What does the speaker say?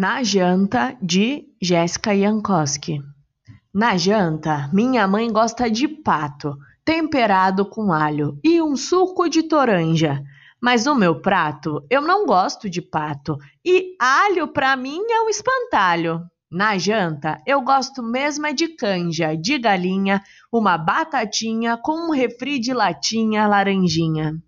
Na janta de Jéssica Jankowski. Na janta, minha mãe gosta de pato, temperado com alho e um suco de toranja. Mas no meu prato, eu não gosto de pato e alho para mim é um espantalho. Na janta, eu gosto mesmo é de canja, de galinha, uma batatinha com um refri de latinha laranjinha.